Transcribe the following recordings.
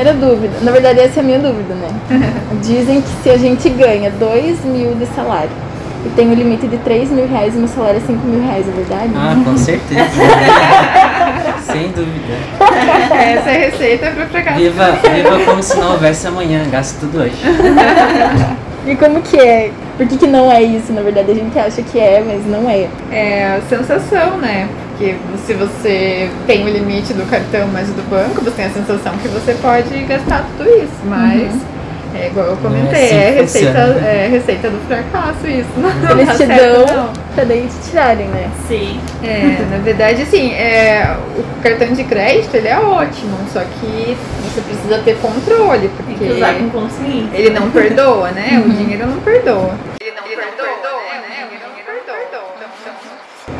primeira dúvida. Na verdade, essa é a minha dúvida, né? Dizem que se a gente ganha 2 mil de salário e tem o limite de 3 mil reais meu salário é 5 mil reais, é verdade? Ah, com certeza. Sem dúvida. Essa é a receita para fracasso. Viva, viva como se não houvesse amanhã, gasto tudo hoje. E como que é? Por que, que não é isso? Na verdade, a gente acha que é, mas não é. É a sensação, né? Porque se você tem o limite do cartão mais o do banco, você tem a sensação que você pode gastar tudo isso. Mas é igual eu comentei, assim é, que receita, funciona. é receita do fracasso isso. Não Eles dá te certo, dão não. pra daí te tirarem, né? Sim. É, na verdade, assim, é, o cartão de crédito ele é ótimo, só que você precisa ter controle, Tem porque que usar com consciência. ele não perdoa, né? O dinheiro não perdoa. Ele não, perdoa, né?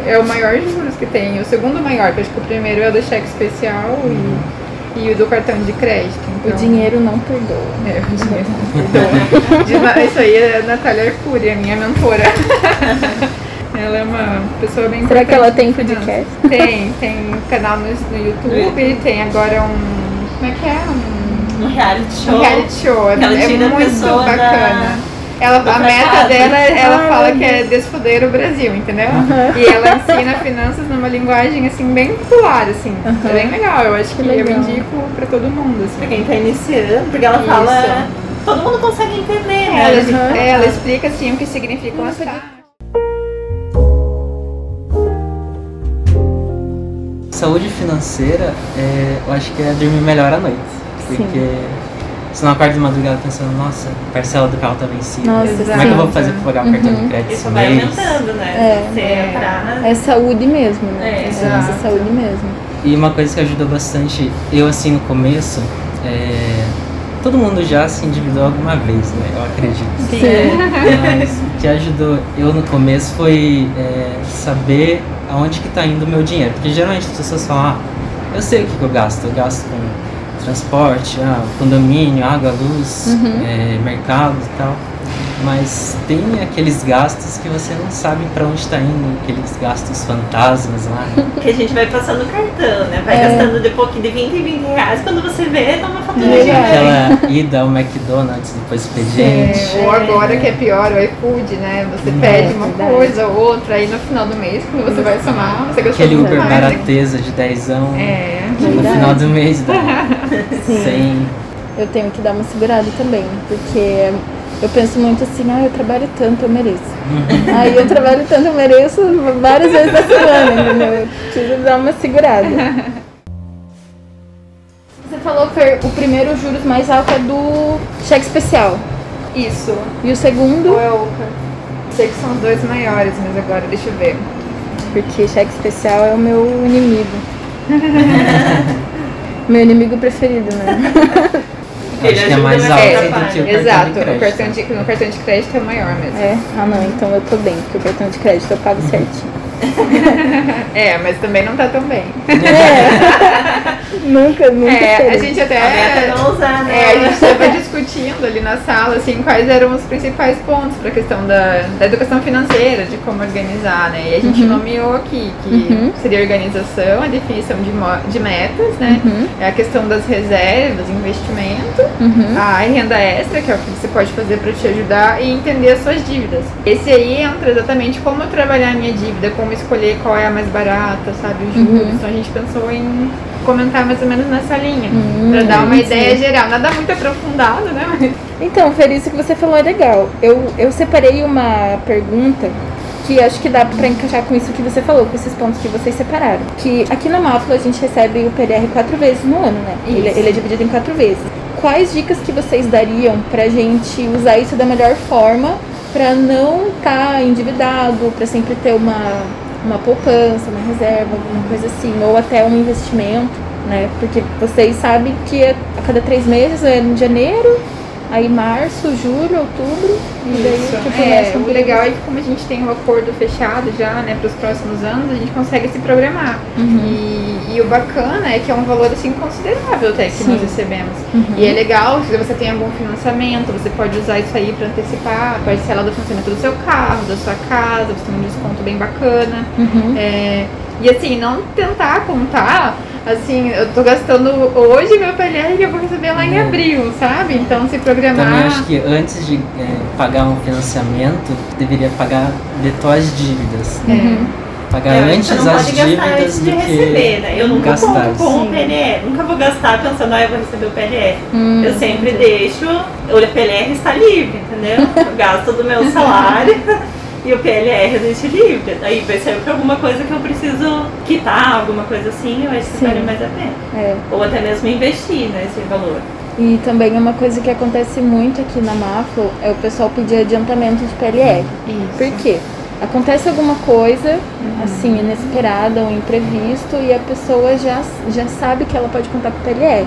É o maior juros que tem. O segundo maior, acho que o primeiro é o do cheque especial e, e o do cartão de crédito. O Então, dinheiro não perdoa. É, o dinheiro não perdoa. Isso aí é a Natália Arcuri, a minha mentora. Ela é uma pessoa bem Será que ela tem podcast? Tem, tem um canal no, no YouTube, tem agora um. Como é que é? Um, Um reality show. um reality show. É a muito pessoa da- bacana. Ela, a meta fracasso. dela, ela Ai, fala que é desfoder o Brasil, entendeu? E ela ensina finanças numa linguagem assim bem popular, assim. É bem legal, eu acho que, Que eu indico pra todo mundo. Pra Assim. quem tá iniciando, porque ela Isso. fala. Todo mundo consegue entender, né? Ela, ela explica assim o que significam as taxas. Saúde financeira, é, eu acho que é dormir melhor à noite. Porque você não acorda de madrugada pensando, nossa, a parcela do carro tá vencida. Nossa, Como é que eu vou fazer pra pagar o cartão de Uhum. crédito Isso vai mês? aumentando, né? É. É. É saúde mesmo, né? É, Isso, exato. é saúde mesmo. E uma coisa que ajudou bastante, eu assim no começo, é, todo mundo já se endividou alguma vez, né? Eu acredito. Sim. Mas o que ajudou eu no começo foi é, saber aonde que tá indo o meu dinheiro. Porque geralmente as pessoas falam, ah, eu sei o que, que eu gasto. Eu gasto com transporte, ah, condomínio, água, luz, é, mercado e tal. Mas tem aqueles gastos que você não sabe para onde está indo, aqueles gastos fantasmas lá. Que a gente vai passando o cartão, né? Vai É. gastando de pouquinho de 20 em 20 reais. Quando você vê, tá uma fatura É. gigante. Aquela ida ao McDonald's depois do expediente. É, ou agora que é pior, o iFood, né? Você Hum. pede uma Verdade. coisa ou outra, aí no final do mês, quando você vai somar, você gastou Aquele Uber mais. né? barateza de dezão. É. No final do mês dá Sim. 100. Eu tenho que dar uma segurada também, porque eu penso muito assim, ah, eu trabalho tanto, eu mereço. Aí eu trabalho tanto, eu mereço várias vezes na semana, entendeu? Eu preciso dar uma segurada. Você falou, Fer, o primeiro juros mais alto é do cheque especial. Isso. E o segundo, Ou é o Sei que são os dois maiores, mas agora deixa eu ver. porque cheque especial é o meu inimigo. meu inimigo preferido, né? Ele Acho que é mais alto É, do que o Exato, cartão de o crédito. cartão de, no cartão de crédito é maior mesmo. É? Ah não, então eu tô bem, porque o cartão de crédito eu pago certinho. É, mas também não tá tão bem. Nunca, nunca É, a gente A meta até. é não usar, né? É, a gente estava discutindo ali na sala, assim, quais eram os principais pontos para a questão da, da educação financeira, de como organizar, né? E a gente nomeou aqui que Uhum. seria a organização, a definição de, mo- de metas, né? Uhum. É a questão das reservas, investimento, Uhum. a renda extra, que é o que você pode fazer para te ajudar, e entender as suas dívidas. Esse aí entra exatamente como trabalhar a minha dívida, como escolher qual é a mais barata, sabe, os juros. Uhum. Então a gente pensou em comentar mais ou menos nessa linha, Hum, para dar uma entendi. ideia geral. Nada muito aprofundado, né? Então, Fer, isso que você falou é legal. Eu, eu separei uma pergunta que acho que dá pra encaixar com isso que você falou, com esses pontos que vocês separaram. Que aqui na Máfila a gente recebe o PDR quatro vezes no ano, né? Ele, ele é dividido em quatro vezes. Quais dicas que vocês dariam pra gente usar isso da melhor forma pra não estar endividado, pra sempre ter uma, uma poupança, uma reserva, alguma coisa assim, ou até um investimento, né? Porque vocês sabem que a cada três meses é em janeiro, aí março, julho, outubro, e daí Isso. tipo, É, o legal é que como a gente tem um acordo fechado já, né, para os próximos anos, a gente consegue se programar. Uhum. E, e o bacana é que é um valor assim considerável até que Sim. nós recebemos. Uhum. E é legal, se você tem algum financiamento, você pode usar isso aí para antecipar a parcela do financiamento do seu carro, da sua casa, você tem um desconto bem bacana. Uhum. É, e assim, não tentar contar assim, eu tô gastando hoje meu PLR que eu vou receber lá em É. abril, sabe? Então se Também programar. acho que antes de é, pagar um financiamento, deveria pagar de dívidas. É. Pagar É, antes as pode gastar dívidas antes do de que receber, né? Eu nunca gastar. conto com o. PLR. Nunca vou gastar pensando, ah, eu vou receber o PLR. Hum, Eu sempre deixo, o PLR está livre, entendeu? Eu gasto do meu salário e o PLR eu deixo livre. Aí vai ser pra alguma coisa que eu preciso quitar, alguma coisa assim, eu acho que Sim. vale mais a pena. É. Ou até mesmo investir nesse valor. E também uma coisa que acontece muito aqui na Maflo é o pessoal pedir adiantamento de PLR. Isso. Por quê? Acontece alguma coisa, Uhum. assim, inesperada ou imprevisto, e a pessoa já, já sabe que ela pode contar com o PLR,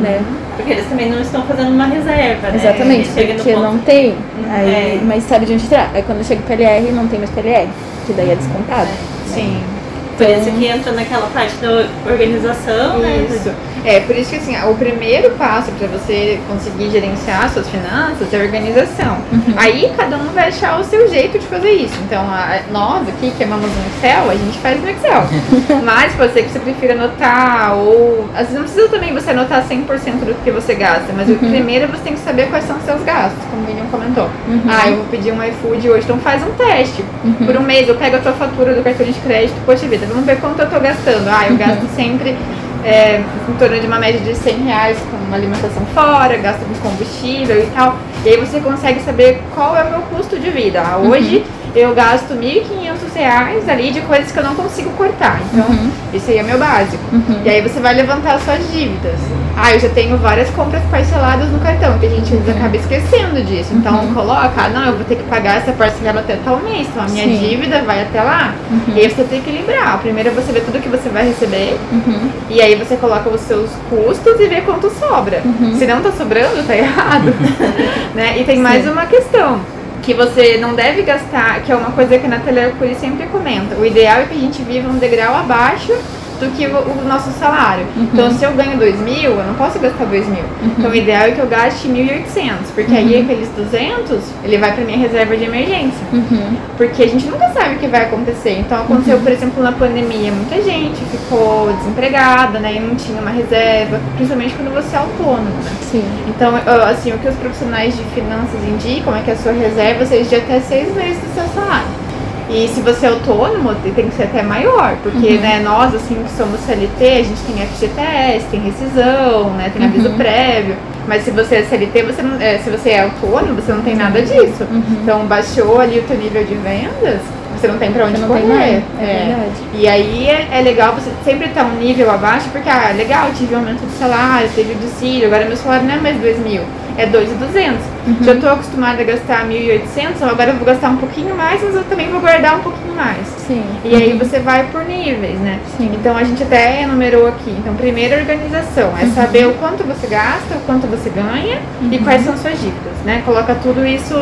né? Porque eles também não estão fazendo uma reserva, né? Exatamente, porque ponto- não tem, aí, É. mas sabe de onde tirar. Aí quando chega o PLR, não tem mais PLR, que daí é descontado. Sim. Por isso que entra naquela parte da organização, né? Isso. É, por isso que assim, o primeiro passo para você conseguir gerenciar suas finanças é a organização. Aí cada um vai achar o seu jeito de fazer isso. Então, a- nós aqui que amamos no Excel, a gente faz no Excel. Mas pode ser que você prefira anotar, ou às vezes não precisa também você anotar 100% do que você gasta, mas o primeiro você tem que saber quais são os seus gastos, como o William comentou. Ah, eu vou pedir um iFood hoje, então faz um teste. Por um mês eu pego a tua fatura do cartão de crédito, poxa vida, vamos ver quanto eu tô gastando. Ah, eu gasto sempre é, em torno de uma média de 100 reais com alimentação fora, gasto com combustível e tal. E aí você consegue saber qual é o meu custo de vida. Ah, hoje eu gasto R$ 1.500 reais ali de coisas que eu não consigo cortar. Então, isso aí é meu básico. E aí você vai levantar as suas dívidas. Ah, eu já tenho várias compras parceladas no cartão, que a gente vezes acaba esquecendo disso. Então coloca, ah, não, eu vou ter que pagar essa parcela até tal mês, então a minha Sim. dívida vai até lá. E aí você tem que equilibrar. Primeiro você vê tudo que você vai receber, Uhum. e aí você coloca os seus custos e vê quanto sobra. Se não tá sobrando, tá errado. né? E tem mais uma questão. Que você não deve gastar, que é uma coisa que a Natália Arcuri sempre comenta. O ideal é que a gente viva um degrau abaixo do que o, o nosso salário. Então, se eu ganho 2 mil, eu não posso gastar 2 mil. Então, o ideal é que eu gaste 1.800, porque aí aqueles 200, ele vai para minha reserva de emergência. Uhum. Porque a gente nunca sabe o que vai acontecer. Então aconteceu, por exemplo, na pandemia, muita gente ficou desempregada, né? E não tinha uma reserva, principalmente quando você é autônomo, né? Sim. Então, assim, o que os profissionais de finanças indicam é que a sua reserva seja de até seis meses do seu salário. E se você é autônomo, tem que ser até maior, porque né, nós, assim, que somos CLT, a gente tem FGTS, tem rescisão, né, tem aviso prévio. Mas se você é CLT, você não, é, se você é autônomo, você não tem nada disso. Então, baixou ali o teu nível de vendas, você não tem pra onde não tem correr. nada, é verdade. E aí é, é legal você sempre estar um nível abaixo, porque, ah, legal, tive um aumento de salário, teve o dissídio, agora meu salário não é mais 2 mil, é 2.200. Uhum. Já estou acostumada a gastar 1.800, agora eu vou gastar um pouquinho mais, mas eu também vou guardar um pouquinho mais. Sim. E aí você vai por níveis, né? Sim. Então a gente até enumerou aqui. Então, primeiro organização, é saber o quanto você gasta, o quanto você ganha e quais são suas dívidas, né? Coloca tudo isso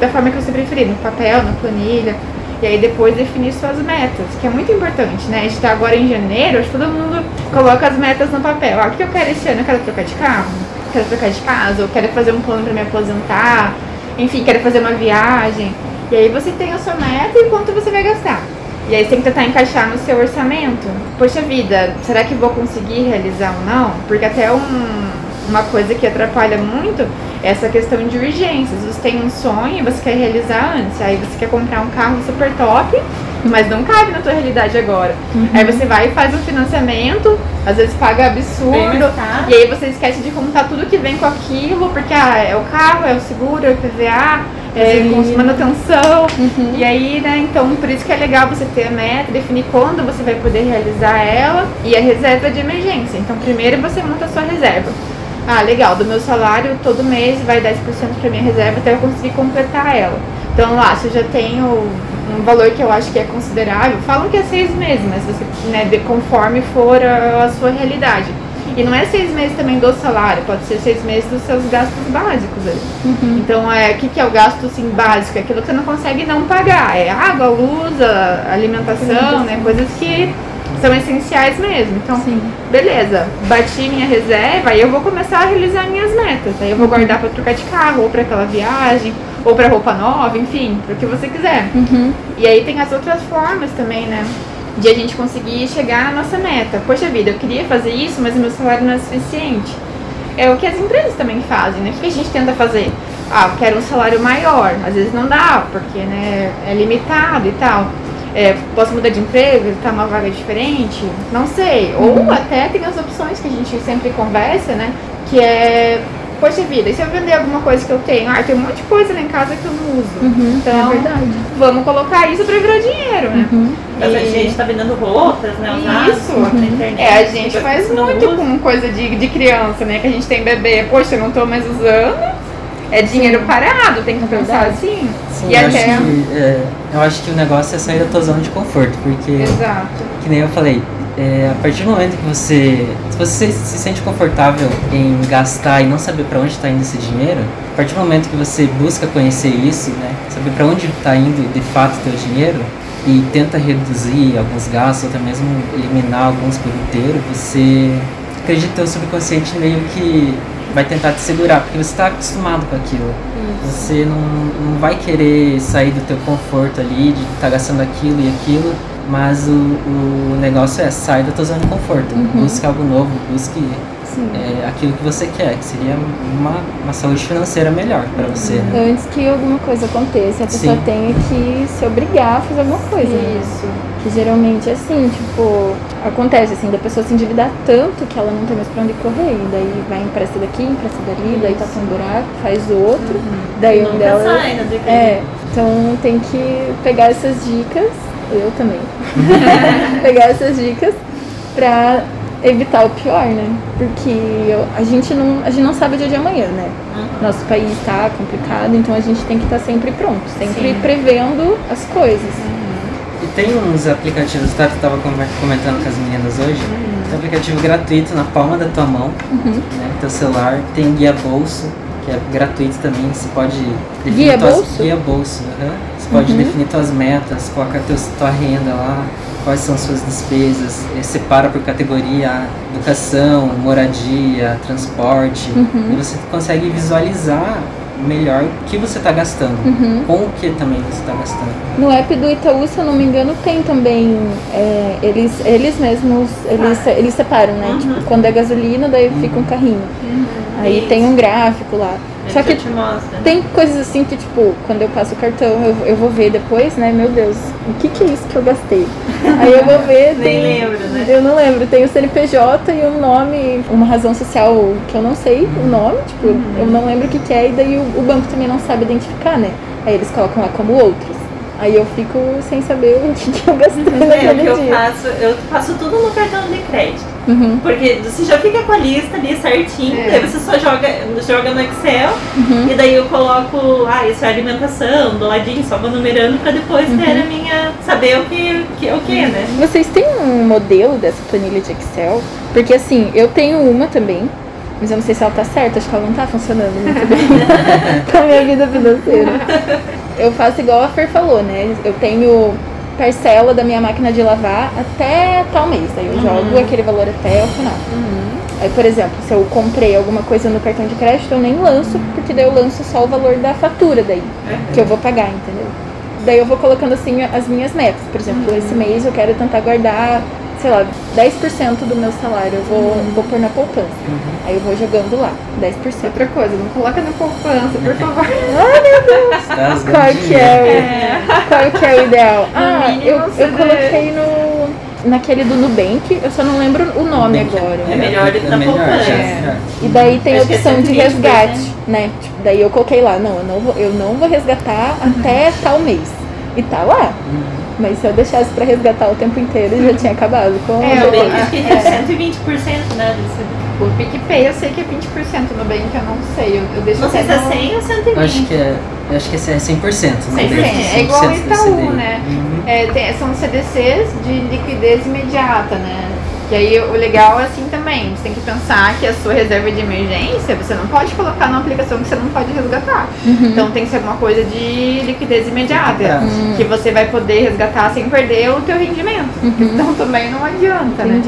da forma que você preferir, no papel, na planilha. E aí depois definir suas metas, que é muito importante, né? A gente tá agora em janeiro, acho que todo mundo coloca as metas no papel. Ah, o que eu quero esse ano? Eu quero trocar de carro? Quero trocar de casa? Ou quero fazer um plano para me aposentar? Enfim, quero fazer uma viagem. E aí você tem a sua meta e quanto você vai gastar. E aí você tem que tentar encaixar no seu orçamento. Poxa vida, será que vou conseguir realizar ou não? Porque até um, uma coisa que atrapalha muito é essa questão de urgências. Você tem um sonho e você quer realizar antes. Aí você quer comprar um carro super top, mas não cabe na tua realidade agora. Aí você vai e faz um financiamento, às vezes paga absurdo. E aí você esquece de contar tudo que vem com aquilo, porque ah, é o carro, é o seguro, é o PVA, é Gasolina. manutenção. E aí, né, então por isso que é legal você ter a meta, definir quando você vai poder realizar ela e a reserva de emergência. Então primeiro você monta a sua reserva. Ah, legal, do meu salário todo mês vai 10% para minha reserva até eu conseguir completar ela. Então lá, se eu já tenho um valor que eu acho que é considerável, falam que é seis meses, mas você, né, de, conforme for a, a sua realidade. E não é seis meses também do salário, pode ser seis meses dos seus gastos básicos ali. Então, é, o que, que é o gasto assim, básico? É aquilo que você não consegue não pagar. É água, luz, a- alimentação, né? Coisas que são essenciais mesmo. Então, Sim. beleza, bati minha reserva, aí eu vou começar a realizar minhas metas. Aí eu vou guardar para trocar de carro, ou para aquela viagem, ou para roupa nova, enfim, para o que você quiser. Uhum. E aí tem as outras formas também, né? de a gente conseguir chegar na nossa meta. Poxa vida, eu queria fazer isso, mas o meu salário não é suficiente. É o que as empresas também fazem, né? O que a gente tenta fazer? Ah, eu quero um salário maior. Às vezes não dá, porque né, é limitado e tal. É, posso mudar de emprego, estar numa vaga diferente? Não sei. Ou até tem as opções que a gente sempre conversa, né? Que é poxa vida, e se eu vender alguma coisa que eu tenho? Ah, tem um monte de coisa lá em casa que eu não uso. Uhum, Então, é verdade. vamos colocar isso pra virar dinheiro, né? Uhum. Mas a E- gente tá vendendo roupas, né? Isso. na internet. É, a gente faz muito usa. com coisa de, de criança, né? Que a gente tem bebê, poxa, eu não tô mais usando. É dinheiro parado, tem que pensar verdade. assim. Sim, e eu, até. acho que, é, eu acho que o negócio é sair da tua zona de conforto, porque, Exato. que nem eu falei, é, a partir do momento que você, se você se sente confortável em gastar e não saber para onde está indo esse dinheiro, a partir do momento que você busca conhecer isso, né, saber para onde está indo de fato o teu dinheiro e tenta reduzir alguns gastos ou até mesmo eliminar alguns por inteiro, você acredita que o subconsciente meio que vai tentar te segurar, porque você está acostumado com aquilo. Você não, não vai querer sair do teu conforto ali, de estar gastando aquilo e aquilo, mas o, o negócio é sair da tua zona de conforto. Busque algo novo, busque. É, aquilo que você quer, que seria uma, uma saúde financeira melhor para você. Né? Antes que alguma coisa aconteça, a pessoa Sim. tenha que se obrigar a fazer alguma coisa. né? Isso. Que geralmente é assim, tipo, acontece assim, da pessoa se endividar tanto que ela não tem mais pra onde correr. E daí vai empresta daqui, empresta dali, daí tá com um buraco, faz outro. Daí um Nunca dela. sai, né? É, então tem que pegar essas dicas, eu também, pegar essas dicas pra evitar o pior, né? Porque eu- a, gente não, a gente não sabe o dia de amanhã, né? Nosso país tá complicado, então a gente tem que estar sempre pronto, sempre Sim. prevendo as coisas. E tem uns aplicativos, tá? Que tava come- comentando com as meninas hoje. Tem um aplicativo gratuito na palma da tua mão, Uhum. né? Teu celular. Tem guia bolso, que é gratuito também. Você pode Guia bolso? Guia bolso, aham. Você pode Uhum. definir tuas metas, colocar teus, tua renda lá, quais são suas despesas, eh, separa por categoria ah, educação, moradia, transporte. Uhum. E você consegue visualizar melhor o que você está gastando, Uhum. com o que também você está gastando. No app do Itaú, se eu não me engano, tem também. é, eles, eles mesmos, eles, eles separam, né? Uhum. Tipo, quando é gasolina, daí fica um carrinho. Aí Isso. tem um gráfico lá. Ele Só que te mostra. tem coisas assim que, tipo, quando eu passo o cartão, eu, eu vou ver depois, né? Meu Deus, o que que é isso que eu gastei? Aí eu vou ver. Nem tem- lembro, né? Eu não lembro, tem o CNPJ e o nome, uma razão social que eu não sei o nome, tipo, eu não lembro o que, que é, e daí o, o banco também não sabe identificar, né? Aí eles colocam lá como outros. Aí eu fico sem saber o que, que eu gastei É, o naquele que eu dia. faço, eu passo tudo no cartão de crédito. Uhum, Porque você já fica com a lista ali certinho, É. daí você só joga, joga no Excel uhum. e daí eu coloco, ah, isso é alimentação, do ladinho, só vou numerando pra depois Uhum. ter a minha. saber o que, que, o que, né? Vocês têm um modelo dessa planilha de Excel? Porque assim, eu tenho uma também, mas eu não sei se ela tá certa, acho que ela não tá funcionando muito bem pra minha vida financeira. Eu faço igual a Fer falou, né? Eu tenho parcela da minha máquina de lavar até tal mês. Aí eu jogo aquele valor até o final. Aí, por exemplo, se eu comprei alguma coisa no cartão de crédito, eu nem lanço, porque daí eu lanço só o valor da fatura daí, que eu vou pagar, entendeu? Daí eu vou colocando assim as minhas metas. Por exemplo, esse mês eu quero tentar guardar, sei lá, 10% do meu salário. Eu vou, vou pôr na poupança. Aí eu vou jogando lá, 10%. Outra coisa, não coloca na poupança, por favor. Você tá rasgando Qual que é, o- qual que é o ideal? Ah, eu, eu coloquei no naquele do Nubank, eu só não lembro o nome que- agora. É melhor do que na melhor, poupança. É. E daí tem a é opção de 120%, resgate, né? Tipo, daí eu coloquei lá, não, eu não vou, eu não vou resgatar até tal mês. E tá lá. Mas se eu deixasse pra resgatar o tempo inteiro, já tinha acabado com É, Eu eu- bem que acho que tem 120%, né? Desse... O PicPay eu sei que é 20% no bem que eu não sei. Eu, eu deixo Não sei se é no- 100 ou 120. Eu acho que é, eu acho que esse é 100%. não 100%, deve- é igual o 100% Itaú, né? Uhum. É, tem- são CDCs de liquidez imediata, né? E aí o legal é assim também, você tem que pensar que a sua reserva de emergência você não pode colocar numa aplicação que você não pode resgatar. Uhum. Então tem que ser alguma coisa de liquidez imediata, Prazo. que você vai poder resgatar sem perder o teu rendimento. Uhum. Então também não adianta, né?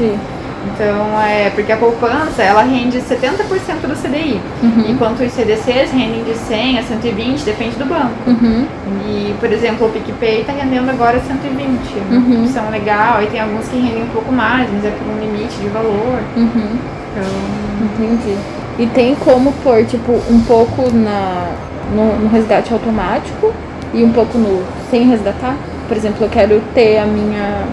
Então, é porque a poupança, ela rende 70% do CDI. Uhum. Enquanto os CDCs rendem de 100 a 120, depende do banco. Uhum. E, por exemplo, o PicPay está rendendo agora 120. É uma Uhum. opção legal. E tem alguns que rendem um pouco mais, mas é por um limite de valor. Uhum. Então, Entendi. E tem como pôr, tipo, um pouco na, no, no resgate automático e um pouco no sem resgatar? Por exemplo, eu quero ter a minha,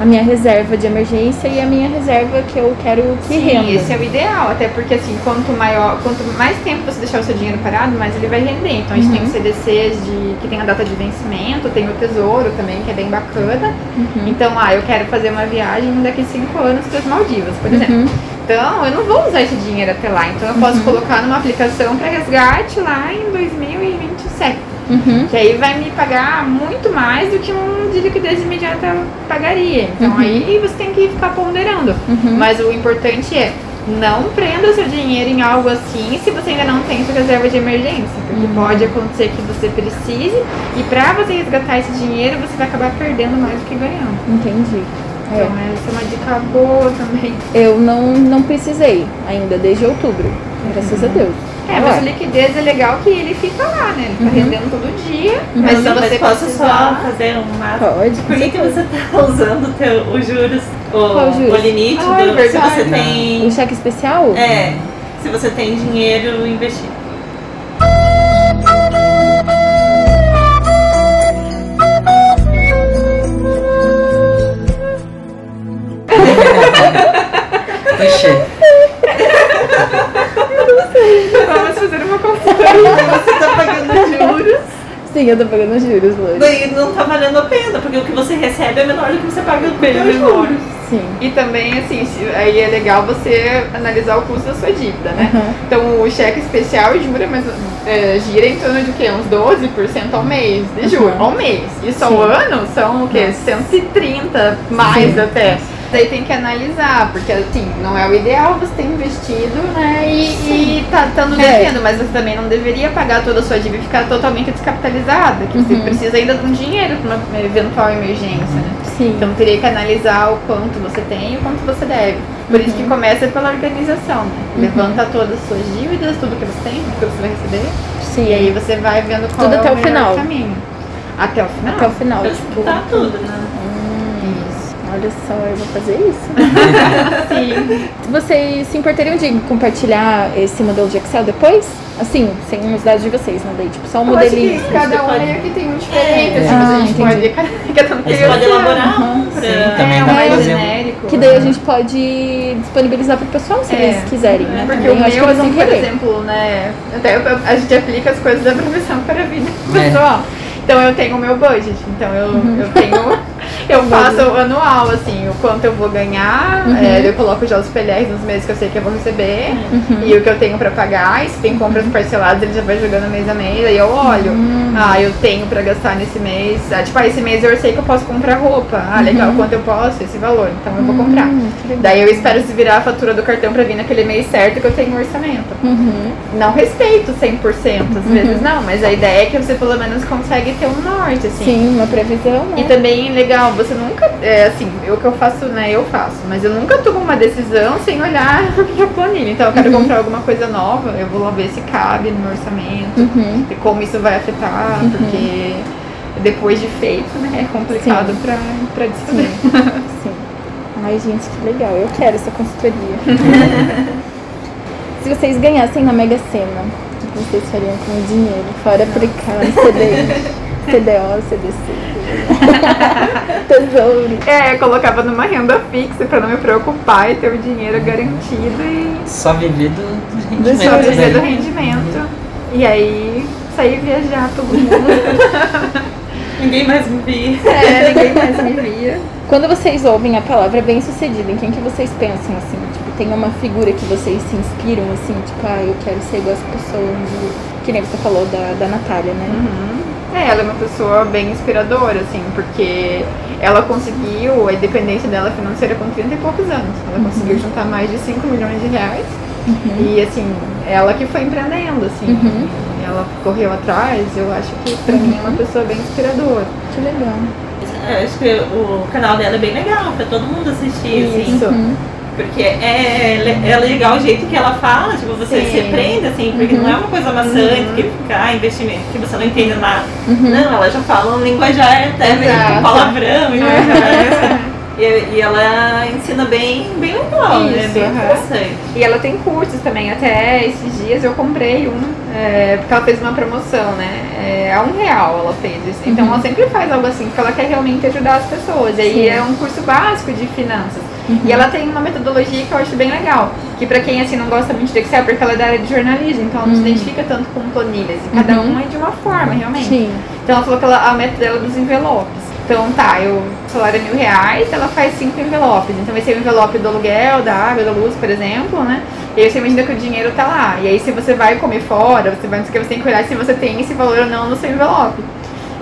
a minha reserva de emergência e a minha reserva que eu quero que sim, renda. esse é o ideal. Até porque, assim, quanto maior, quanto mais tempo você deixar o seu dinheiro parado, mais ele vai render. Então, a gente Uhum. tem os CDCs de, que tem a data de vencimento, tem o Tesouro também, que é bem bacana. Uhum. Então, ah, eu quero fazer uma viagem daqui cinco anos para as Maldivas, por exemplo. Uhum. Então, eu não vou usar esse dinheiro até lá. Então, eu posso colocar numa aplicação para resgate lá em 2027. Uhum. Que aí vai me pagar muito mais do que um de liquidez imediata pagaria. Então, Uhum. aí você tem que ficar ponderando. Uhum. Mas o importante é não prenda seu dinheiro em algo assim se você ainda não tem sua reserva de emergência. Porque Uhum. pode acontecer que você precise e para você resgatar esse dinheiro você vai acabar perdendo mais do que ganhando. Entendi. É. Então essa é uma dica boa também. Eu não, não precisei ainda, desde outubro. Graças a Deus. É, mas o liquidez é legal que ele fica lá, né? Ele tá Uhum. rendendo todo dia. Uhum. Mas se Não, você posso precisar... só fazer um máximo? Pode. Por que, que você tá usando o teu, os juros, Qual o, juros? o limite Ah, é do, se verdade. você O tem. cheque especial? É, se você tem dinheiro investido. Puxa, Vamos fazer uma consultoria. Você tá pagando juros, Sim, eu tô pagando juros, Lore. daí não tá valendo a pena, porque o que você recebe é menor do que você paga Bem pelos menor. juros. Sim. E também, assim, aí é legal você analisar o custo da sua dívida, né? Aham. Então, o cheque especial jura, mas, é, gira em torno de o quê? Uns 12% ao mês de juros, Uhum. ao mês. Isso ao Sim. ano são o quê? 130 mais Sim. até. Daí tem que analisar, porque assim, não é o ideal você ter investido, né? E, e tá estando É. devendo, mas você também não deveria pagar toda a sua dívida e ficar totalmente descapitalizada, que você Uhum. precisa ainda de um dinheiro para uma eventual emergência, né? Sim. Então teria que analisar o quanto você tem e o quanto você deve. Por isso que Uhum. começa pela organização, né? Levanta todas as suas dívidas, tudo que você tem, tudo que você vai receber. Sim. E aí você vai vendo qual Tudo é até o o melhor final. caminho. Até o final. Até o final. Tipo, disputar tudo, né? Olha só, eu vou fazer isso. Sim. Vocês se importariam de compartilhar esse modelo de Excel depois? Assim, sem os dados de vocês, né? Daí, tipo, só um Eu acho modelinho. que cada um pode- meio que tem um diferente, É. assim, Ah, a gente entendi. pode. Cada um Aí pode elaborar Aham. um pra... Sim, também é, dá mais um- genérico. Que daí a gente pode disponibilizar pro pessoal se É. eles quiserem, né? Porque Também o eu meu, vão assim, por exemplo, né? Até eu- a gente aplica as coisas da profissão para a vida É. pessoal. Então eu tenho o meu budget. Então eu, Uhum. eu tenho. Eu faço anual, assim, o quanto eu vou ganhar. Uhum. é, eu coloco já os PLRs nos meses que eu sei que eu vou receber. Uhum. E o que eu tenho pra pagar. E se tem compras parceladas, ele já vai jogando mês a mês. Aí eu olho. Uhum. Ah, eu tenho pra gastar nesse mês. Ah, tipo, ah, esse mês eu sei que eu posso comprar roupa. Ah, legal, Uhum. quanto eu posso? Esse valor. Então eu vou comprar. Daí eu espero se virar a fatura do cartão pra vir naquele mês certo que eu tenho um orçamento. Uhum. Não respeito 100%, às vezes não, mas a ideia é que você pelo menos consegue ter um norte, assim. Sim, uma previsão, né? E também legal, você nunca, é assim, o que eu faço, né, eu faço, mas eu nunca tomo uma decisão sem olhar a minha planilha. Então eu quero Uhum. comprar alguma coisa nova, eu vou lá ver se cabe no meu orçamento, Uhum. e como isso vai afetar, Uhum. porque depois de feito, né, é complicado pra, pra desfazer. Sim. Sim. Ai, gente, que legal. Eu quero essa consultoria. Se vocês ganhassem na Mega Sena, o que vocês fariam com o dinheiro? Fora aplicar no CDI, CDO, CDC, Tesouro. É, eu colocava numa renda fixa pra não me preocupar e ter o dinheiro garantido e Só viver do, do Do rendimento, só viver do né? rendimento. E aí sair viajar todo mundo. Ninguém mais me via. é, ninguém mais me via. Quando vocês ouvem a palavra bem sucedido, em quem que vocês pensam assim? Tipo, tem uma figura que vocês se inspiram assim, tipo, ah, eu quero ser igual essa pessoa. de- Que nem você falou da, da Natália, né? É, ela é uma pessoa bem inspiradora, assim, porque ela conseguiu a independência dela financeira com 30 e poucos anos. Ela conseguiu juntar mais de 5 milhões de reais. E assim, ela que foi empreendendo, assim. Uhum. Ela correu atrás, eu acho que pra mim é uma pessoa bem inspiradora. Que legal. Eu acho que o canal dela é bem legal pra todo mundo assistir, assim. Isso. Uhum. Porque é, é legal o jeito que ela fala, tipo, você Sim. se prende, assim, porque Uhum. não é uma coisa maçante, que fica, ah, investimento, que você não entende nada. Uhum. Não, ela já fala um linguajar até meio palavrão e coisa. E, e ela ensina bem, bem legal, né? Isso, Bem aham. interessante. E ela tem cursos também, até esses dias eu comprei um, é, porque ela fez uma promoção, né? É, a um real ela fez isso. Então Uhum. ela sempre faz algo assim, porque ela quer realmente ajudar as pessoas. E aí Sim. é um curso básico de finanças. Uhum. E ela tem uma metodologia que eu acho bem legal. Que pra quem assim não gosta muito de Excel, porque ela é da área de jornalismo, então ela não se Uhum. identifica tanto com planilhas. E cada Uhum. uma é de uma forma, realmente. Sim. Então ela falou que ela, a meta dela é dos envelopes. Então tá, eu, o salário é mil reais, ela faz cinco envelopes. Então vai ser o envelope do aluguel, da água, da luz, por exemplo, né? E aí você imagina que o dinheiro tá lá. E aí se você vai comer fora, você vai não sei o que, você tem que olhar se você tem esse valor ou não no seu envelope.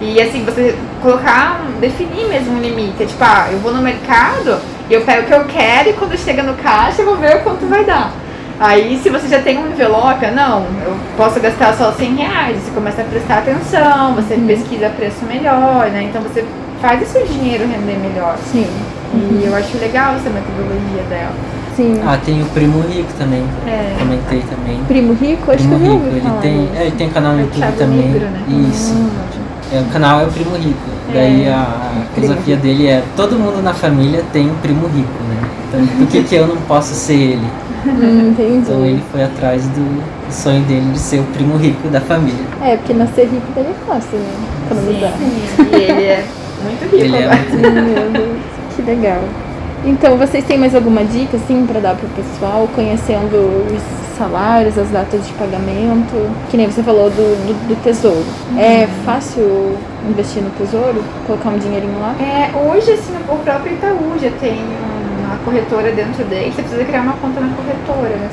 E assim, você colocar, definir mesmo um limite. É tipo, ah, eu vou no mercado eu pego o que eu quero e quando chega no caixa eu vou ver o quanto vai dar. Aí, se você já tem um envelope, não, eu posso gastar só 100 reais. Você começa a prestar atenção, você Uhum. pesquisa preço melhor, né? Então você faz o seu dinheiro render melhor. Sim. E eu acho legal essa metodologia dela. Sim. Ah, tem o Primo Rico também, É. comentei também. Primo Rico, acho Primo que eu Rico, ele tem, é, ele tem canal no É YouTube também. Negro, né? Isso. Hum. É, o canal é o Primo Rico. É. Daí a, a filosofia dele é todo mundo na família tem um primo rico, né? Então por que, que eu não posso ser ele? Hum, entendi. Então ele foi atrás do sonho dele de ser o primo rico da família. É, porque nascer rico daí é fácil, né? Economizar. E ele é muito rico Ele é agora. muito Sim, meu Deus, que legal. Então, vocês têm mais alguma dica, assim, pra dar pro pessoal, conhecendo os salários, as datas de pagamento? Que nem você falou do, do, do tesouro. É fácil investir no tesouro? Colocar um dinheirinho lá? É, hoje, assim, o próprio Itaú já tem uma corretora dentro dele. Você precisa criar uma conta na corretora, né?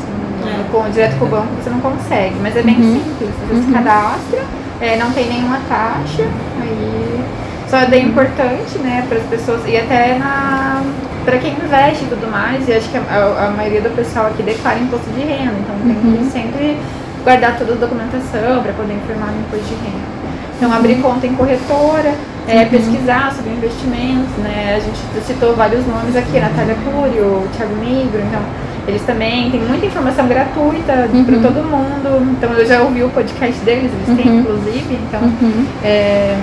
É. com- direto com o banco você não consegue. Mas é bem Uhum. simples. Você se Uhum. cadastra, é, não tem nenhuma taxa. Aí só é bem importante, né, para as pessoas e até na para quem investe e tudo mais. E acho que a, a- maioria do pessoal aqui declara imposto de renda. Então tem Uhum. que sempre guardar toda a documentação para poder informar no imposto de renda. Então abrir conta em corretora, é, pesquisar sobre investimentos, né? A gente citou vários nomes aqui, Natália Cury, o Thiago Negro, então eles também têm muita informação gratuita Uhum. para todo mundo. Então eu já ouvi o podcast deles, eles têm Uhum. inclusive, então Uhum. é,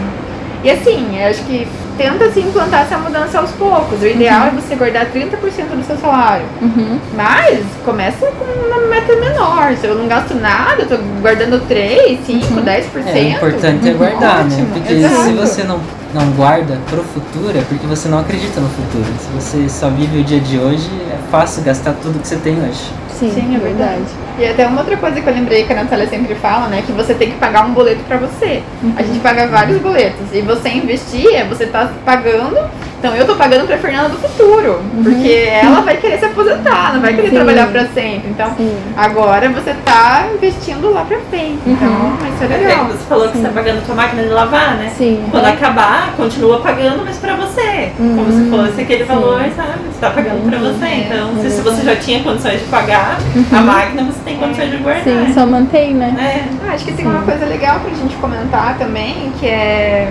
e assim, eu acho que tenta se implantar essa mudança aos poucos. O ideal é você guardar 30% do seu salário. Uhum. Mas começa com uma meta menor. Se eu não gasto nada, eu tô guardando 3, 5, 10%. É, o importante é guardar, né? Ótimo, Porque exato. se você não, não guarda pro futuro, é porque você não acredita no futuro. Se você só vive o dia de hoje, é fácil gastar tudo que você tem hoje. Sim, Sim, é verdade. E até uma outra coisa que eu lembrei que a Natália sempre fala, né? Que você tem que pagar um boleto pra você. A gente paga vários boletos. E você investir, é você tá pagando. Então eu tô pagando pra Fernanda do futuro. Porque ela vai querer se aposentar, não vai querer Sim. trabalhar pra sempre. Então Sim. agora você tá investindo lá pra frente. Então isso é legal. você falou que você tá pagando tua máquina de lavar, né? Sim. Quando acabar, continua pagando, mas pra você. Como Uhum. se fosse aquele Sim. valor, sabe? Você tá pagando pra Entendi. você. Então, É se, se você já tinha condições de pagar a máquina, você tem condições de guardar. Sim, só mantém, né? É. Ah, acho que tem uma coisa legal pra gente comentar também, que é,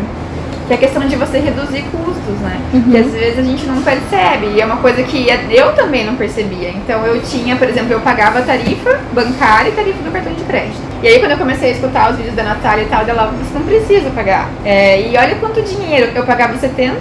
que é a questão de você reduzir custos, né? Uhum. Que às vezes a gente não percebe, e é uma coisa que eu também não percebia. Então eu tinha, por exemplo, eu pagava tarifa bancária e tarifa do cartão de crédito. E aí quando eu comecei a escutar os vídeos da Natália e tal, dela, você não precisa pagar. É, e olha quanto dinheiro, eu pagava 70,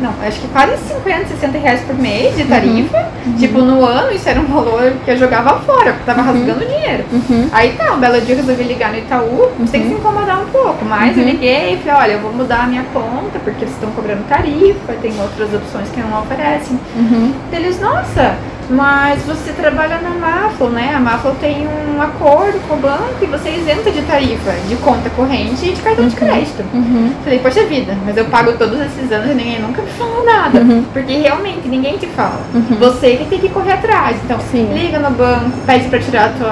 não, acho que quase 50, 60 reais por mês de tarifa. Tipo, no ano isso era um valor que eu jogava fora, porque tava rasgando dinheiro. Uhum. Aí tá, um belo dia eu resolvi ligar no Itaú, você tem que se incomodar um pouco, mas eu Uhum. liguei e falei, olha, eu vou mudar a minha conta, porque eles estão cobrando tarifa, tem outras opções que não oferecem. Uhum. Eles, nossa, mas você trabalha na Maflo, né? A Maflo tem um acordo com o banco e você é isenta de tarifa, de conta corrente e de cartão de crédito. Uhum. Falei, poxa vida, mas eu pago todos esses anos e ninguém nunca me falou nada. Uhum. Porque realmente ninguém te fala. Uhum. Você que tem que correr atrás. Então, Sim. liga no banco, pede pra tirar a tua,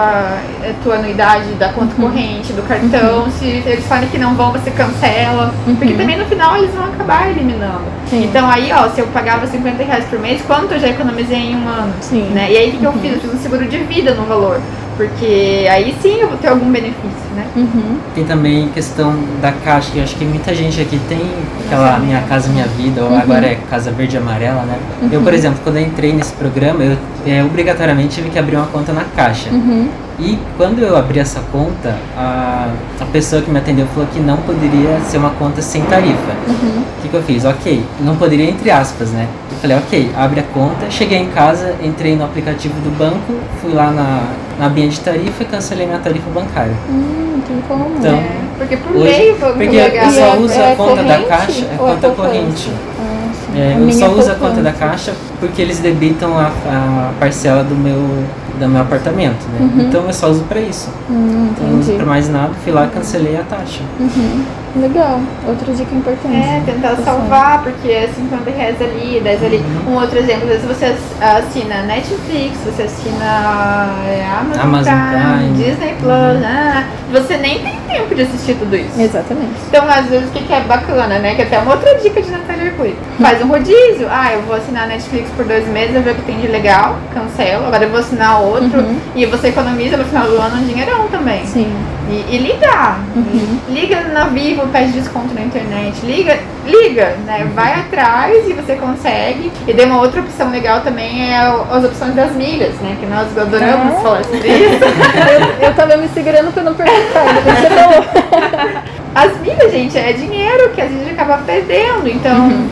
a tua anuidade da conta Uhum. corrente, do cartão. Se eles falam que não vão, você cancela. Porque Uhum. também no final eles vão acabar eliminando. Sim. Então aí, ó, se eu pagava 50 reais por mês, quanto eu já economizei em um ano? Sim. Né? E aí o que, que eu fiz? Eu fiz um seguro de vida no valor. Porque aí sim eu vou ter algum benefício, né? Uhum. Tem também questão da caixa, que eu acho que muita gente aqui tem aquela Minha Casa Minha Vida, ou agora é Casa Verde e Amarela, né? Eu, por exemplo, quando eu entrei nesse programa, eu é, obrigatoriamente tive que abrir uma conta na caixa. Uhum. E quando eu abri essa conta, a, a pessoa que me atendeu falou que não poderia ser uma conta sem tarifa. Uhum. O que, que eu fiz? Ok, não poderia entre aspas, né? Eu falei, ok, abre a conta, cheguei em casa, entrei no aplicativo do banco, fui lá na, na abinha de tarifa e cancelei minha tarifa bancária. Hum, tem como. Então, É, porque por Hoje- lei porque legal. eu só é- uso é a conta da corrente caixa, é é conta poupança? corrente. É, eu só uso a conta da caixa porque eles debitam a, a parcela do meu, do meu apartamento, né? Uhum. Então eu só uso pra isso. Hum, Então eu não uso pra mais nada, fui lá e cancelei a taxa. Uhum. Legal. Outra dica importante. É, tentar salvar, porque é 50 reais ali, 10 ali. Uhum. Um outro exemplo, às vezes você ass- assina Netflix, você assina é, Amazon, Amazon Prime, Prime. Disney Plus, ah, você nem tem tempo de assistir tudo isso. Exatamente. Então, às vezes, o que, que é bacana, né? Que até é uma outra dica de Natália Arcuri. Faz um rodízio. Ah, eu vou assinar Netflix por dois meses, eu ver o que tem de legal, cancelo. Agora eu vou assinar outro. Uhum. E você economiza no final do ano um dinheirão também. Sim. E, e ligar. Uhum. Liga na Vivo, pede desconto na internet. Liga, liga, né? Uhum. Vai atrás e você consegue. E daí uma outra opção legal também é as opções das milhas, né? Que nós adoramos Ah. falar sobre isso. eu, eu tava me segurando pra não perguntar, você falou. As milhas, gente, é dinheiro que a gente acaba perdendo. Então, Uhum.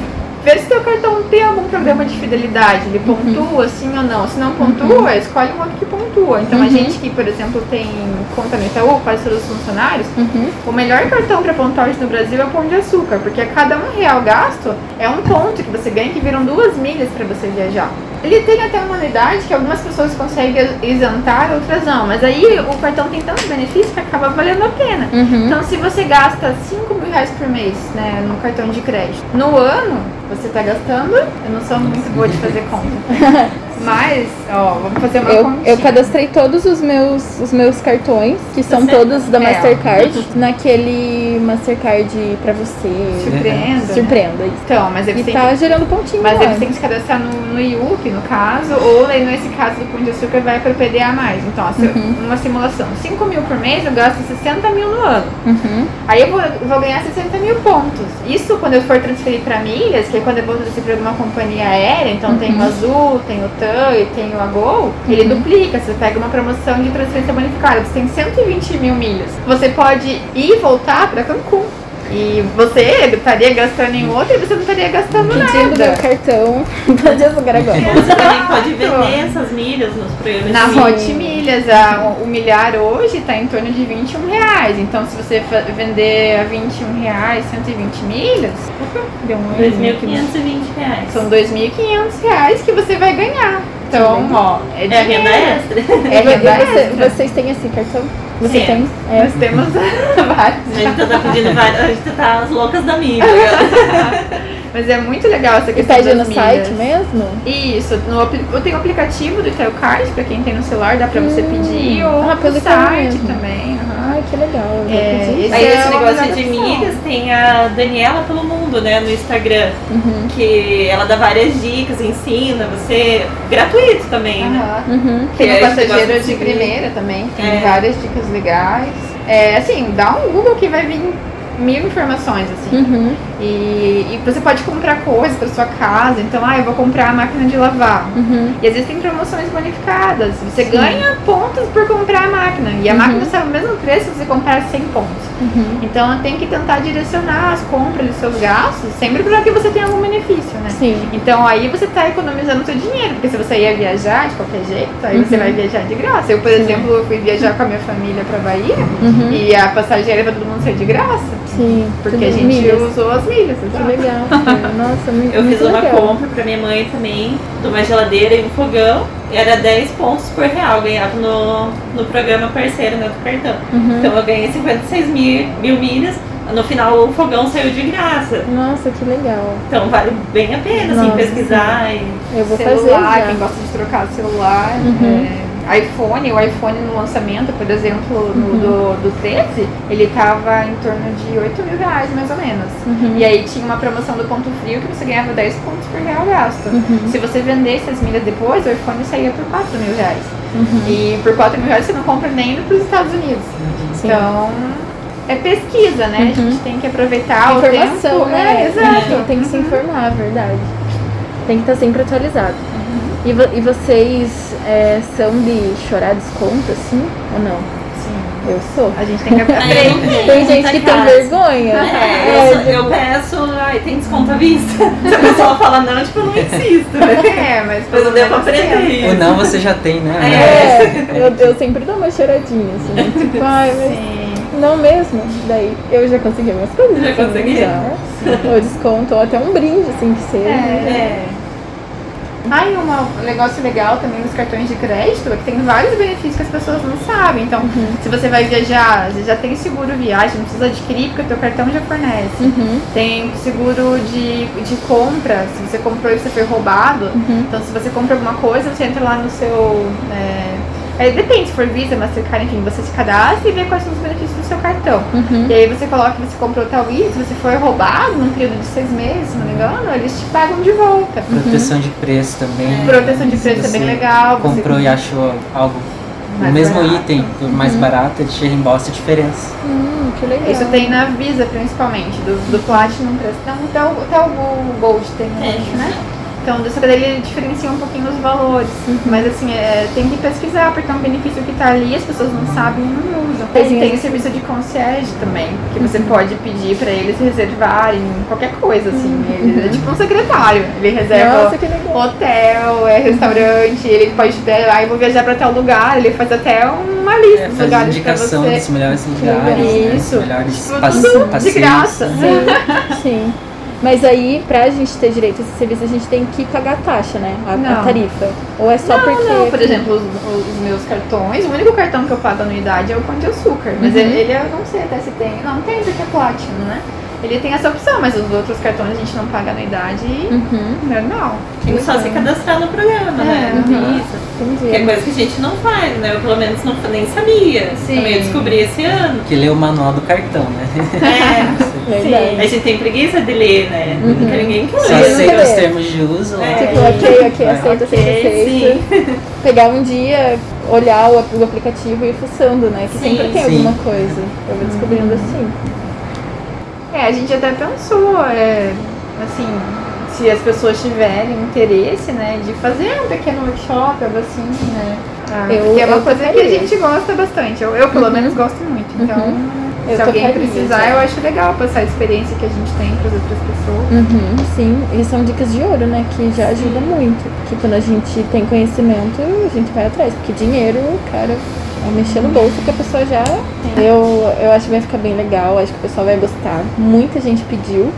Vê se teu cartão tem algum programa de fidelidade. Ele pontua sim ou não. Se não pontua, escolhe um outro que pontua. Então, a Uhum. gente que, por exemplo, tem conta no Itaú, quase todos os funcionários, Uhum. o melhor cartão para pontuagem no Brasil é o Pão de Açúcar, porque a cada um real gasto é um ponto que você ganha que viram duas milhas para você viajar. Ele tem até uma unidade que algumas pessoas conseguem isentar, outras não. Mas aí o cartão tem tantos benefícios que acaba valendo a pena. Uhum. Então, se você gasta 5 mil reais por mês né, no cartão de crédito, no ano você está gastando. Eu não sou muito boa de fazer conta. Mas, ó, vamos fazer uma Eu, continha. eu cadastrei todos os meus, os meus cartões, que são Você- todos da É. Mastercard, naquele Mastercard pra você. Surpreenda. Surpreenda. isso. Então, mas eles E têm tá que gerando pontinho Mas lá. eles têm que se cadastrar no, no IUP, no caso, ou nesse caso do Pão de Açúcar vai para o PDA+. Então, ó, Uhum. uma simulação, 5 mil por mês, eu gasto 60 mil no ano. Uhum. Aí eu vou, vou ganhar 60 mil pontos. Isso quando eu for transferir para milhas, que é quando eu vou transferir para alguma companhia aérea, então tem o Azul, tem o TAM e tem o Agol, ele duplica. Você pega uma promoção de transferência bonificada, você tem 120 mil milhas. Você pode ir e voltar para Cancún. E você estaria gastando em outra e você não estaria gastando Pedindo meu nada. cartão Pode açúcar agora. Você também pode vender essas milhas nos programas Na de Hot Milhas, a- o milhar hoje está em torno de 21 reais. Então, se você vender a 21 reais, 120 milhas, deu um R$ erro aqui, né? 2.520 reais. São 2.500 reais que você vai ganhar. Então, ó, é, É a renda extra. É renda E você- extra. vocês têm esse cartão? Você Sim. tem? É. Nós temos vários. A gente tá pedindo várias. A gente tá as loucas da mídia. Mas é muito legal essa E questão pede no milhas. site mesmo? Isso, no, tenho o aplicativo do Itaú Card, pra quem tem no celular, dá pra você Hum. pedir, ou Ah, no pelo site mesmo. também. Ai, que legal. É, esse Aí é esse negócio de milhas tem a Daniela pelo mundo, né, no Instagram. Uhum. Que ela dá várias dicas, ensina você. Gratuito também, né? Aham. Uhum. Tem o gosta passageiro de de primeira também, tem É. várias dicas legais. É, assim, dá um Google que vai vir mil informações, assim. Uhum. E, e você pode comprar coisas para sua casa. Então, ah, eu vou comprar a máquina de lavar. Uhum. E existem promoções bonificadas. Você ganha pontos por comprar a máquina. E a Uhum. máquina sai o mesmo preço se você comprar 100 pontos. Uhum. Então, tem que tentar direcionar as compras e seus gastos sempre para que você tenha algum benefício, né? Sim. Então aí você tá economizando seu dinheiro, porque se você ia viajar de qualquer jeito, aí você Uhum. vai viajar de graça. Eu, por exemplo, eu fui viajar com a minha família pra Bahia Uhum. e a passagem aérea pra todo mundo sair de graça. Sim. Porque a gente milhas. usou as milhas. Que legal. Nossa, muito, Eu fiz muito uma legal. compra pra minha mãe também, de uma geladeira e um fogão. E era 10 pontos por real, ganhava no, no programa parceiro né, do cartão. Uhum. Então eu ganhei 56 mil, mil milhas. No final o fogão saiu de graça. Nossa, que legal. Então vale bem a pena, assim, Nossa, pesquisar e. Eu vou celular, fazer quem gosta de trocar celular. Uhum. é, iPhone, o iPhone no lançamento, por exemplo, no do, do 13, ele tava em torno de 8 mil reais mais ou menos. Uhum. E aí tinha uma promoção do ponto frio que você ganhava 10 pontos por real gasto. Uhum. Se você vendesse as milhas depois, o iPhone saía por 4 mil reais. Uhum. E por 4 mil reais você não compra nem para os Estados Unidos. Sim. Então, é pesquisa, né? A Uhum. gente tem que aproveitar o Informação, tempo. né? É, exato. Tem, tem que se informar, verdade. Tem que estar sempre atualizado. E, vo- e vocês é, são de chorar desconto, assim, ou não? Sim. Eu sou. A gente tem que aprender. Tem gente que tem vergonha. É, É, eu, sou- eu peço, ai, tem desconto à vista. Se a pessoa fala não, tipo, eu não insisto. É, mas eu devo menos aprender Ou isso. não, você já tem, né? É, eu, eu sempre dou uma choradinha, assim, tipo, ai, mas Sim. não mesmo. Daí eu já consegui umas coisas. Já assim, consegui? Já. Ou desconto, ou até um brinde, assim, que seja. É. Ah, e um negócio legal também dos cartões de crédito é que tem vários benefícios que as pessoas não sabem. Então, se você vai viajar, você já tem seguro viagem, não precisa adquirir porque o teu cartão já fornece. Uhum. Tem seguro de, de compra, se você comprou e você foi roubado. Uhum. Então, se você compra alguma coisa, você entra lá no seu. É, é, depende, se for Visa, Mastercard, enfim, você se cadastra e vê quais são os benefícios do seu cartão. Uhum. E aí você coloca que você comprou tal item, se você foi roubado num período de seis meses, se não me engano, eles te pagam de volta. Proteção de preço também. Proteção de preço é bem você legal. você- Comprou e achou algo, o Mais mesmo barato. item por mais barato, ele te reembolsa a diferença. Hum, que legal. Isso tem na Visa, principalmente, do, do Platinum preço. Não, até o, até o Gold tem, eu É. acho, né? Então, só que daí ele diferencia um pouquinho os valores. Mas assim, é, tem que pesquisar, porque é um benefício que tá ali, as pessoas não sabem e não usam. E tem o serviço de concierge também, que você pode pedir pra eles reservarem qualquer coisa, assim. Ele é tipo um secretário. Ele reserva Nossa, que legal. hotel, é restaurante, ele pode te dar, ah, eu vou viajar pra tal lugar, ele faz até uma lista É, dos faz lugares indicação pra você. dos melhores lugares, né, Isso. dos melhores Tipo, passe- tudo de passeios. graça. Sim, sim. Mas aí, pra gente ter direito a esse serviço, a gente tem que pagar a taxa, né? A, a tarifa. Ou é só Não, porque. não, por exemplo, os, os meus cartões, o único cartão que eu pago anuidade é o Pão de Açúcar. Mas Uhum. ele, ele eu não sei até se tem. Não, tem porque é Platinum, né? Ele tem essa opção, mas os outros cartões a gente não paga anuidade Uhum, normal. Tem que só se cadastrar no programa, né? É, Não Isso. Que é entendi. coisa que a gente não faz, né? Eu pelo menos não, nem sabia. Sim. Também descobri esse ano. Que lê o manual do cartão, né? É, Verdade. a gente tem preguiça de ler, né? Uhum. Porque ninguém quer Só Sim. ler. aceita os É. termos de uso. É. né? Tipo, ok, ok, aceita, aceita, Ok, aceita. Pegar um dia, olhar o, o aplicativo e ir fuçando, né? Que Sim, sempre tem sim. alguma coisa. Eu vou descobrindo assim. É, a gente até pensou, é, assim, se as pessoas tiverem interesse, né, de fazer um pequeno workshop, algo assim, né? Ah, Eu- é uma coisa que a gente gosta bastante. Eu, eu pelo menos gosto muito. Então, Eu se alguém precisar, já. eu acho legal passar a experiência que a gente tem para as outras pessoas. Uhum, sim, e são dicas de ouro, né? Que já ajuda muito. Que quando a gente tem conhecimento, a gente vai atrás. Porque dinheiro, cara, é mexer no bolso que a pessoa já. Eu, eu acho que vai ficar bem legal, acho que o pessoal vai gostar. Muita gente pediu.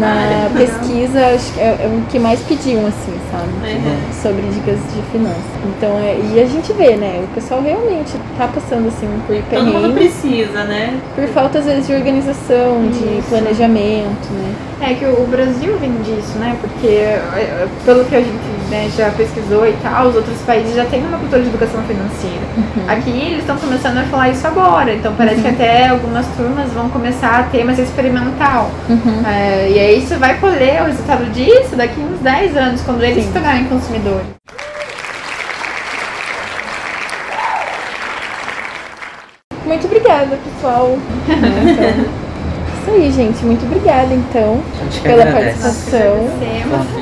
Na pesquisa, acho que é, é o que mais pediam, assim, sabe? Uhum. Sobre dicas de finanças. Então, é, e a gente vê, né? O pessoal realmente tá passando, assim, por Todo mundo precisa, né? por falta, às vezes, de organização, de Isso. planejamento, né? É que o Brasil vem disso, né? Porque é, pelo que a gente né, já pesquisou e tal, os outros países já têm uma cultura de educação financeira. Aqui eles estão começando a falar isso agora, então parece que até algumas turmas vão começar a ter mais experimental. Uhum. É, e aí você vai colher o resultado disso daqui uns 10 anos, quando eles Sim. se tornarem consumidores. Muito obrigada, pessoal. Isso aí, gente. Muito obrigada, então, A gente que pela agradece. participação. Agradecemos.